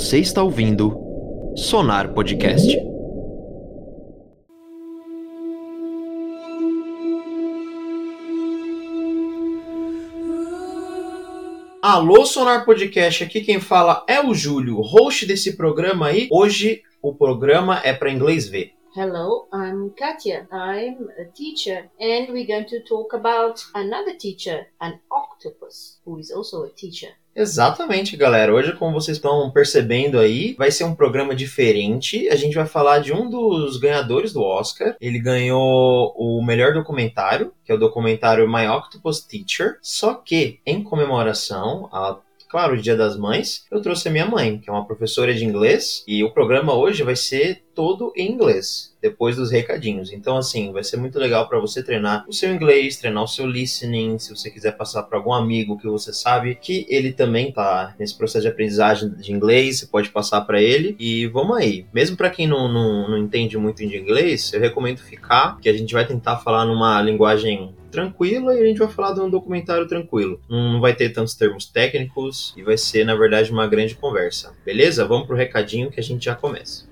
Você está ouvindo Sonar Podcast. Alô, Sonar Podcast, aqui quem fala é o Júlio, host desse programa aí. Hoje o programa é para inglês ver. Hello, I'm Katya. I'm a teacher, and we're going to talk about another teacher, an octopus, who is also a teacher. Exatamente, galera. Hoje, como vocês estão percebendo aí, vai ser um programa diferente. A gente vai falar de um dos ganhadores do Oscar. Ele ganhou o melhor documentário, que é o documentário My Octopus Teacher. Só que, em comemoração a claro, o Dia das Mães, eu trouxe a minha mãe, que é uma professora de inglês, e o programa hoje vai ser todo em inglês, depois dos recadinhos. Então, assim, vai ser muito legal para você treinar o seu inglês, treinar o seu listening, se você quiser passar para algum amigo que você sabe que ele também tá nesse processo de aprendizagem de inglês, você pode passar para ele. E vamos aí. Mesmo para quem não, não, não entende muito de inglês, eu recomendo ficar, que a gente vai tentar falar numa linguagem tranquila e a gente vai falar de um documentário tranquilo. Não vai ter tantos termos técnicos e vai ser, na verdade, uma grande conversa. Beleza? Vamos pro recadinho que a gente já começa.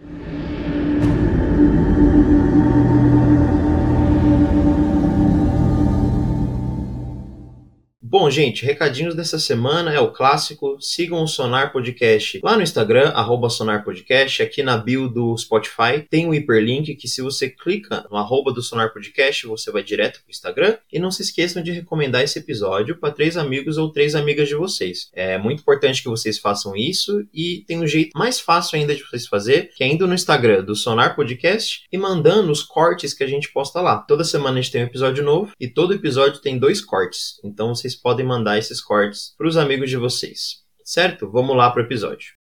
Bom, gente, recadinhos dessa semana é o clássico. Sigam o Sonar Podcast lá no Instagram, arroba Sonar Podcast. Aqui na bio do Spotify tem um hiperlink que se você clica no arroba do Sonar Podcast, você vai direto pro Instagram. E não se esqueçam de recomendar esse episódio para três amigos ou três amigas de vocês. É muito importante que vocês façam isso e tem um jeito mais fácil ainda de vocês fazer, que é indo no Instagram do Sonar Podcast e mandando os cortes que a gente posta lá. Toda semana a gente tem um episódio novo e todo episódio tem dois cortes. Então vocês podem mandar esses cortes para os amigos de vocês. Certo? Vamos lá para o episódio.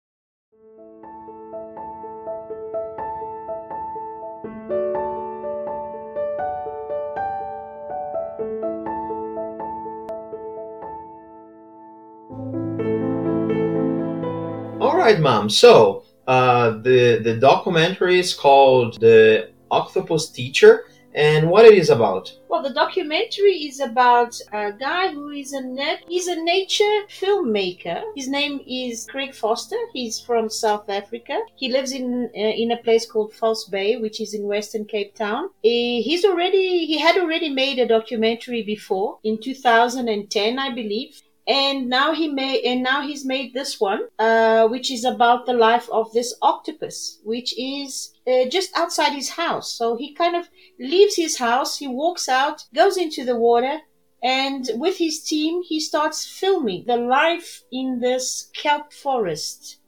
All right, mom. So uh, the the documentary is called "The Octopus Teacher." And what it is about. Well, the documentary is about a guy who is a net, he's a nature filmmaker. His name is Craig Foster. He's from South Africa. He lives in uh, in a place called False Bay, which is in Western Cape Town. Uh, he's already he had already made a documentary before in 2010, I believe and now he made and now he's made this one uh, which is about the life of this octopus which is uh, just outside his house. So he kind of leaves his house he walks out goes into the water and with his team he starts filming the life in this kelp forest.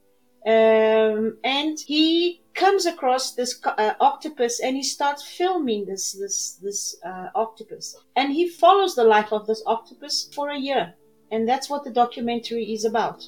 Um, and he comes across this uh, octopus and he starts filming this this this uh, octopus. And he follows the life of this octopus for a year and that's what the documentary is about.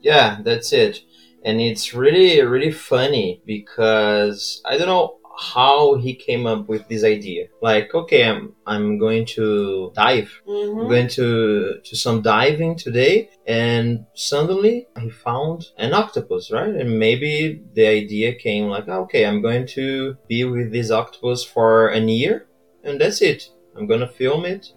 Yeah, that's it. And it's really, really funny because I don't know how he came up with this idea. Like, okay, I'm I'm going to dive. Mm-hmm. I'm going to to some diving today, and suddenly he found an octopus, right? And maybe the idea came like, okay, I'm going to be with this octopus for a year, and that's it. I'm gonna film it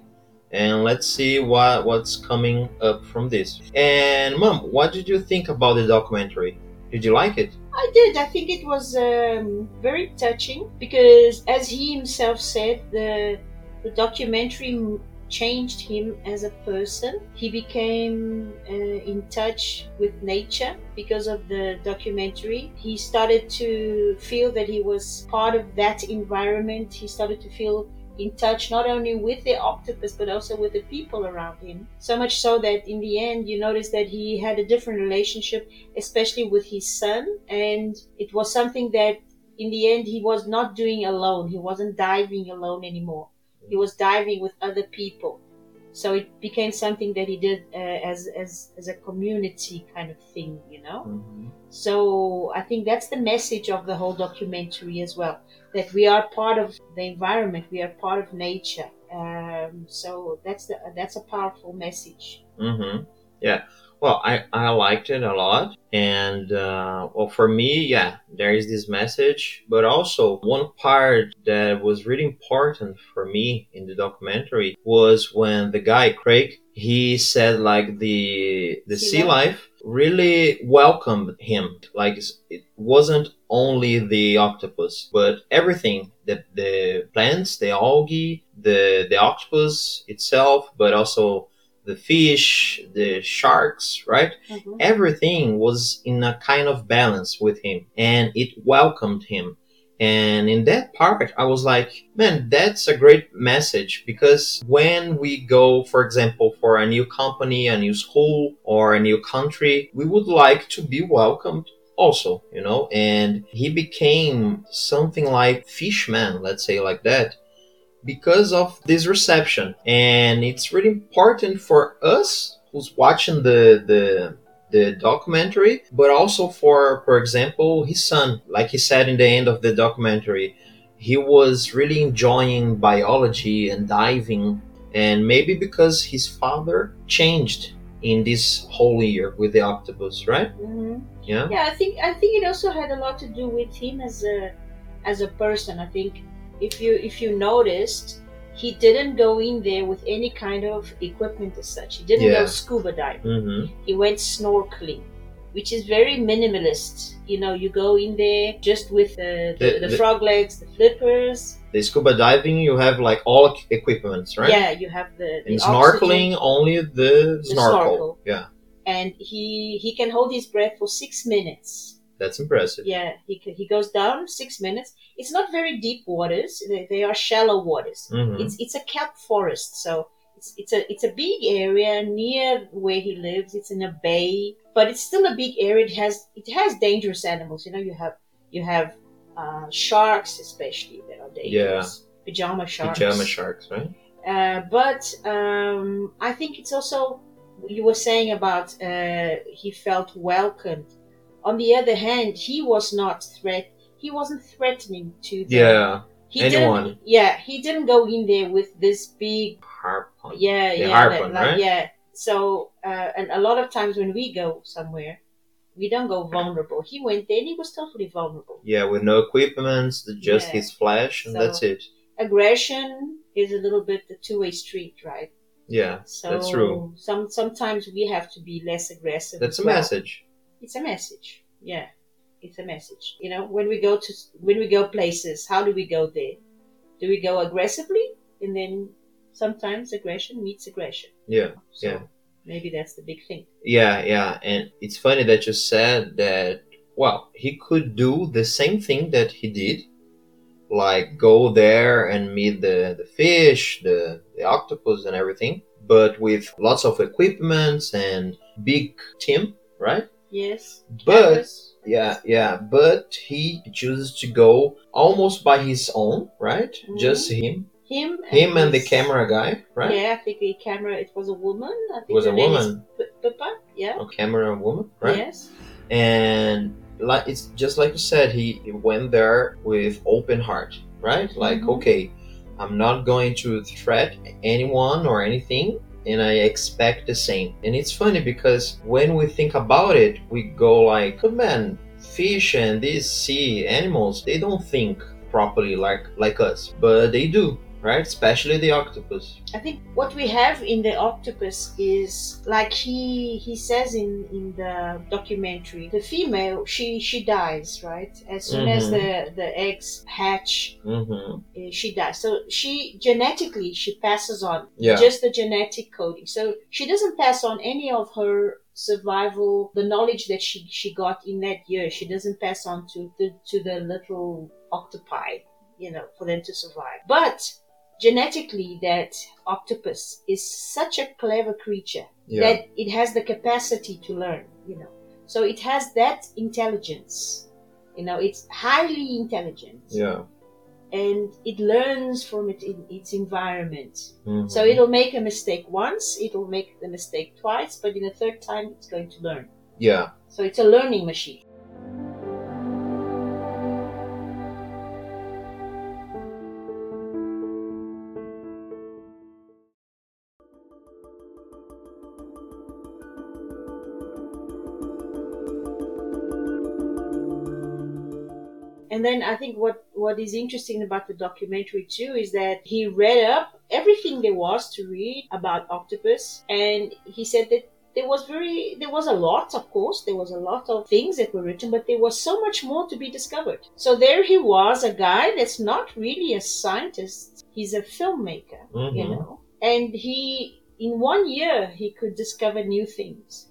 and let's see what what's coming up from this. And mom, what did you think about the documentary? Did you like it? I did. I think it was um, very touching because, as he himself said, the the documentary changed him as a person. He became uh, in touch with nature because of the documentary. He started to feel that he was part of that environment. He started to feel in touch not only with the octopus but also with the people around him. So much so that in the end you notice that he had a different relationship, especially with his son, and it was something that in the end he was not doing alone. He wasn't diving alone anymore. He was diving with other people. So it became something that he did uh, as, as as a community kind of thing, you know. Mm-hmm. So I think that's the message of the whole documentary as well that we are part of the environment, we are part of nature. Um, so that's the that's a powerful message. Mm-hmm. Yeah. Well, I, I liked it a lot. And, uh, well, for me, yeah, there is this message. But also, one part that was really important for me in the documentary was when the guy, Craig, he said like the the sea, sea life. life really welcomed him. Like it wasn't only the octopus, but everything the the plants, the algae, the the octopus itself, but also the fish, the sharks, right? Mhm. Everything was in a kind of balance with him and it welcomed him. And in that part, I was like, man, that's a great message because when we go, for example, for a new company, a new school, or a new country, we would like to be welcomed also, you know? And he became something like fishman, let's say like that, because of this reception. And it's really important for us who's watching the, the, the documentary, but also for, for example, his son. Like he said in the end of the documentary, he was really enjoying biology and diving, and maybe because his father changed in this whole year with the octopus, right? Mhm. Yeah. Yeah, I think I think it also had a lot to do with him as a as a person. I think if you if you noticed, he didn't go in there with any kind of equipment as such. He didn't Yeah. go scuba diving. Mm-hmm. He went snorkeling, which is very minimalist. You know, you go in there just with the the, The- the, frog legs, the flippers. The scuba diving, you have like all equipments, right? Yeah, you have the, the And oxygen. snorkeling, only the, snorkel. snorkel. Yeah, and he he can hold his breath for six minutes. That's impressive. Yeah, he he goes down six minutes. It's not very deep waters; they, they are shallow waters. Mhm. It's it's a kelp forest, so it's it's a it's a big area near where he lives. It's in a bay, but it's still a big area. It has it has dangerous animals. You know, you have you have uh, sharks, especially that are dangerous. Yeah. Pajama sharks. Pajama sharks, right? Uh, but um, I think it's also you were saying about uh, he felt welcomed. On the other hand, he was not threat. He wasn't threatening to them. Yeah, he anyone. Didn't, yeah, he didn't go in there with this big. harpoon. Yeah, The yeah, harpoon, like, right? yeah. So, uh, and a lot of times when we go somewhere, we don't go vulnerable. He went there and he was totally vulnerable. Yeah, with no equipment, just Yeah. his flesh, and So- that's it. Aggression is a little bit the two-way street, right? Yeah, So That's true. Some sometimes we have to be less aggressive. that's a well. message. It's a message. Yeah, it's a message. You know, when we go to when we go places, how do we go there? Do we go aggressively, and then sometimes aggression meets aggression. Yeah, So yeah. maybe that's the big thing. Yeah, yeah, and it's funny that you said that. Well, he could do the same thing that he did, like go there and meet the the fish, the the octopus, and everything, but with lots of equipments and big team, right? Yes. But Cameras. yeah, yeah, but he chooses to go almost by his own, right? Mhm. Just him, him, him and the camera guy, right? Yeah, I think the camera. It was a woman. I think Was a woman. Pippa. Yeah. A camera woman, right? Yes. and like it's just like you said he, he went there with open heart right like Mhm. okay i'm not going to threat anyone or anything and i expect the same. And it's funny because when we think about it we go like oh man fish and these sea animals they don't think properly like like us. But they do right especially the octopus I think what we have in the octopus is like he he says in in the documentary, the female she she dies right as soon as Mhm. the the eggs hatch, mm-hmm. uh, she dies. So she genetically she passes on yeah just the genetic coding. So she doesn't pass on any of her survival, the knowledge that she she got in that year. She doesn't pass on to the to the little octopi, you know, for them to survive. But genetically, that octopus is such a clever creature yeah that it has the capacity to learn. You know, so it has that intelligence. You know, it's highly intelligent yeah and it learns from it in its environment. Mhm. So it'll make a mistake once, it'll make the mistake twice, but in the third time it's going to learn. yeah So it's a learning machine. And then I think what, what is interesting about the documentary too is that he read up everything there was to read about octopus, and he said that there was very there was a lot of course. There was a lot of things that were written but there was so much more to be discovered. So there he was a guy that's not really a scientist. He's a filmmaker you Mhm. know. And he in one year he could discover new things.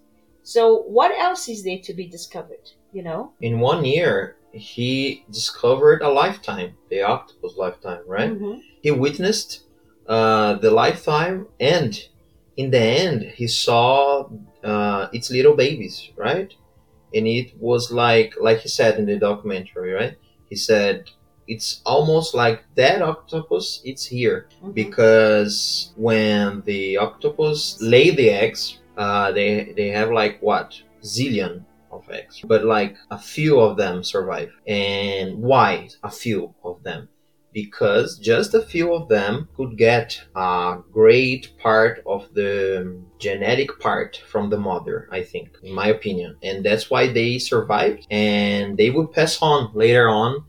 So what else is there to be discovered you know? In one year, he discovered a lifetime, the octopus lifetime, right? Mhm. He witnessed uh, the lifetime, and in the end, he saw uh, its little babies, right? And it was like, like he said in the documentary, right? He said it's almost like that octopus. It's here Mhm. because when the octopus lay the eggs, uh, they they have like what zillion of eggs, but like a few of them survive. And why a few of them? Because just a few of them could get a great part of the genetic part from the mother, I think, in my opinion. And that's why they survived and they will pass on later on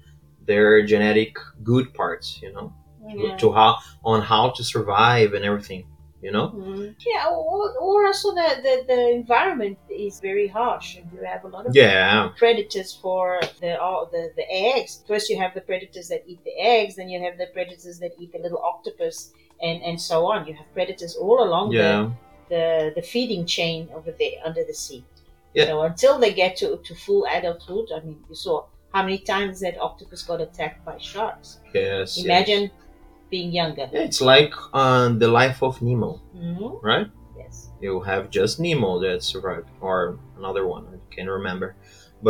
their genetic good parts, you know oh, Yeah. to how on how to survive and everything you know Mhm. Yeah, or, or also the, the, the environment is very harsh, and you have a lot of yeah predators for the all the, the eggs. First, you have the predators that eat the eggs, then you have the predators that eat the little octopus, and, and so on. You have predators all along yeah the, the the feeding chain over there under the sea. Yeah. So until they get to, to full adulthood, I mean, you saw how many times that octopus got attacked by sharks. yes Imagine being younger. it's like on the life of nemo hmm right Yes. you have just nemo that survived or another one i can't remember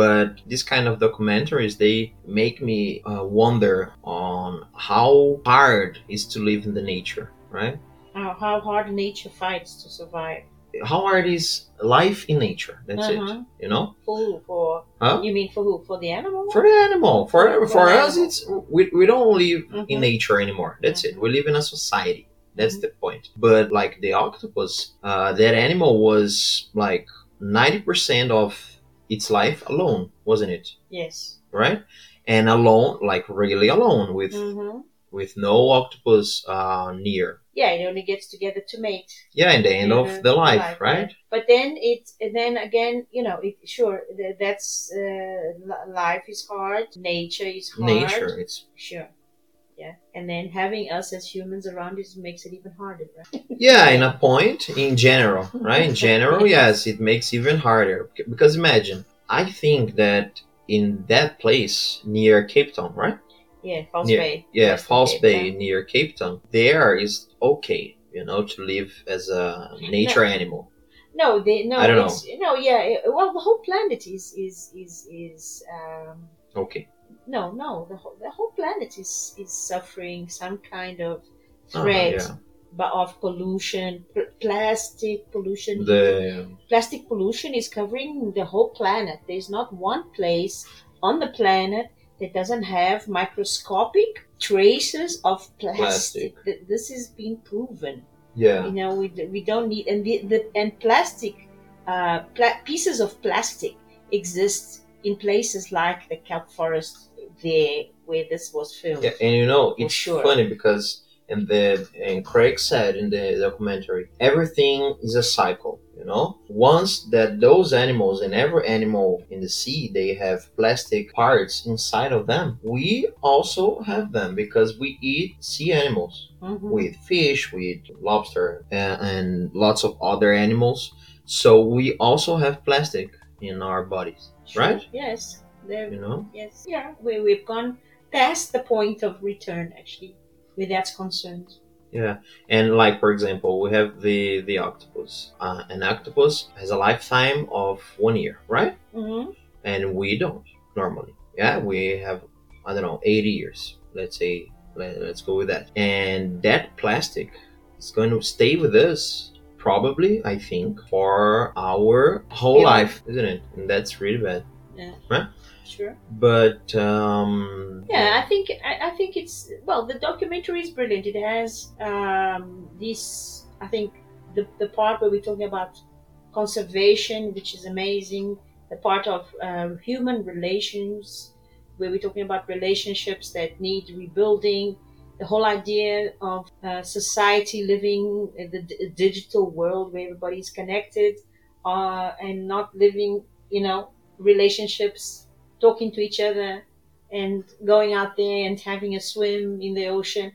but this kind of documentaries they make me uh, wonder on how hard is to live in the nature right How, how hard nature fights to survive. How are these life in nature that's Uh-huh. it you know For who? For Huh? you mean for who? For the animal? for the animal for For for us animal. it's we, we don't live in Mhm. nature anymore that's it we live in a society that's Mhm. the point but like the octopus uh, that animal was like 90% of its life alone wasn't it Yes. right and alone like really alone with hmm with no octopus uh, near Yeah, it only gets together to mate. yeah in the end of the life right yeah. But then and then again, you know, it, sure that's uh, life is hard, nature is hard. nature it's Sure. Yeah, and then having us as humans around it makes it even harder, right? Yeah, in a point, in general, right? In general, yes, it makes even harder. Because imagine, I think that in that place near Cape Town, right? Yeah, False Bay. Yeah, Cape Bay Town. near Cape Town. There is okay, you know, to live as a nature animal. No, they no. I don't it's, No, yeah. it- well, the whole planet is is is is. Um, Okay. no, no. The whole the whole planet is is suffering some kind of Uh, threat, yeah. but of pollution, pl- plastic pollution. The plastic pollution is covering the whole planet. There's not one place on the planet that doesn't have microscopic traces of plastic. Plastic. This is being proven. yeah. You know, we, we don't need and the, the and plastic uh, pla- pieces of plastic exist in places like the kelp forest there where this was filmed. Yeah, and you know, it's sure. funny because and the and Craig said in the documentary, everything is a cycle. You know, once that those animals and every animal in the sea they have plastic parts inside of them, we also have them because we eat sea animals Mhm. with fish, with lobster, and, and lots of other animals. So we also have plastic in our bodies, Sure. right? Yes. There, You know. Yes. Yeah, we, we've gone past the point of return, actually, where that's concerned. Yeah, and like for example, we have the the octopus. Uh, an octopus has a lifetime of one year, right? Mm-hmm. And we don't normally. Yeah, we have I don't know eighty years. Let's say let, let's go with that. And that plastic is going to stay with us probably I think for our whole Yeah. life, isn't it? And that's really bad. Sure. But um, Yeah, I think I, I think it's well. The documentary is brilliant. It has um, this. I think the the part where we're talking about conservation, which is amazing. The part of uh, human relations, where we're talking about relationships that need rebuilding. The whole idea of uh, society living in the d- digital world where everybody's connected. uh, and not living, you know, relationships, talking to each other, and going out there and having a swim in the ocean.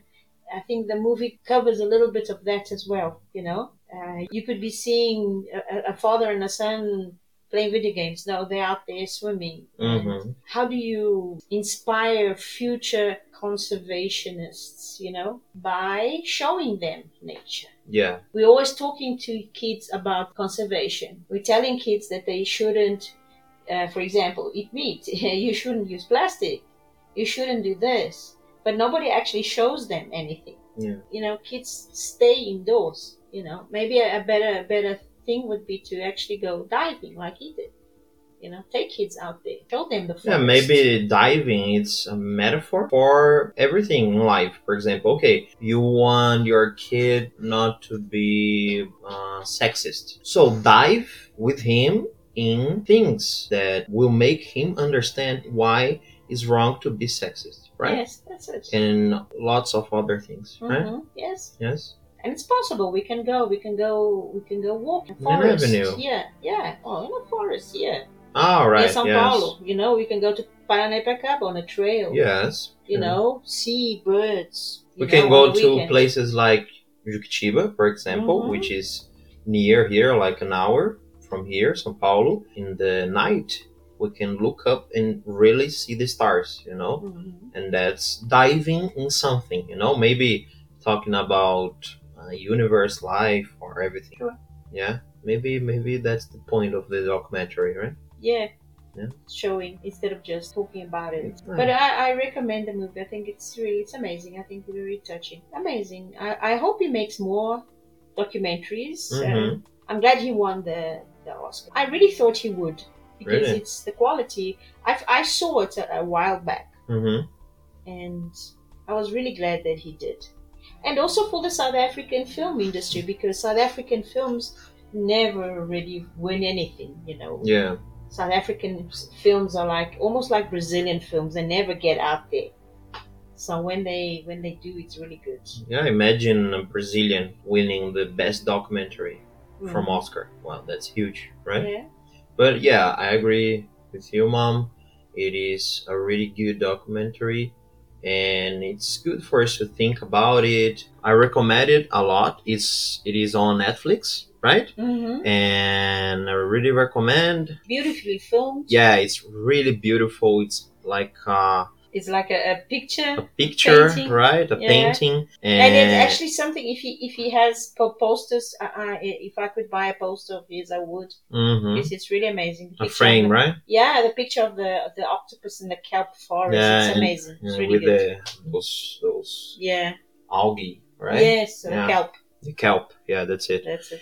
I think the movie covers a little bit of that as well. You know, uh, you could be seeing a, a father and a son playing video games. No, they're out there swimming. hmm How do you inspire future conservationists? You know, by showing them nature. Yeah. We're always talking to kids about conservation. We're telling kids that they shouldn't, uh, for example, eat meat. you shouldn't use plastic. You shouldn't do this. But nobody actually shows them anything. Yeah. You know, kids stay indoors. You know, maybe a, a better a better thing would be to actually go diving like he did. You know, take kids out there, show them the forest. Yeah, maybe diving it's a metaphor for everything in life. For example, okay, you want your kid not to be uh, sexist, so dive with him in things that will make him understand why it's wrong to be sexist, right? Yes, that's it. And lots of other things, right? Mhm, Yes. Yes. and it's possible. We can go. We can go. We can go walk in In forest. avenue. Yeah, yeah. Oh, in a forest. Yeah. All right. Near São yes. Paulo. You know, we can go to Paranapiacaba on a trail. Yes. You know, see birds. We can know, go to weekend. places like Juquitiba, for example, Mhm. which is near here, like an hour from here, São Paulo. In the night, we can look up and really see the stars, you know? Mhm. And that's diving in something, you know? Maybe talking about uh, universe, life, or everything. Sure. Yeah. Maybe, maybe that's the point of the documentary, right? Yeah. Yeah. Showing instead of just talking about it. Right. But I, I recommend the movie. I think it's really it's amazing. I think very touching. Amazing. I, I hope he makes more documentaries. Mhm. Um, I'm glad he won the, the Oscar. I really thought he would because Really? it's the quality. I, I saw it a, a while back Mm-hmm. and I was really glad that he did. And also for the South African film industry because South African films never really win anything, you know. Yeah. South African films are like almost like Brazilian films. They never get out there. So when they when they do, it's really good. Yeah. Imagine a Brazilian winning the best documentary from Mhm. Oscar. Wow, that's huge, right? Yeah. But yeah, I agree with you, mom. It is a really good documentary, and it's good for us to think about it. I recommend it a lot. It's it is on Netflix, right? hmm And I really recommend. Beautifully filmed. Yeah, it's really beautiful. It's like uh, It's like a, a picture. a picture, Painting. right? A Yeah. painting, and, And it's actually something. If he if he has posters, uh, uh, if I could buy a poster of his, I would. Mhm. Because it's really amazing. The a frame, the- right? Yeah, the picture of the of the octopus in the kelp forest. Yeah, it's and- amazing. It's really with good. the those those Yeah. algae, right? Yes, Yeah. kelp. The kelp. Yeah, that's it. That's it.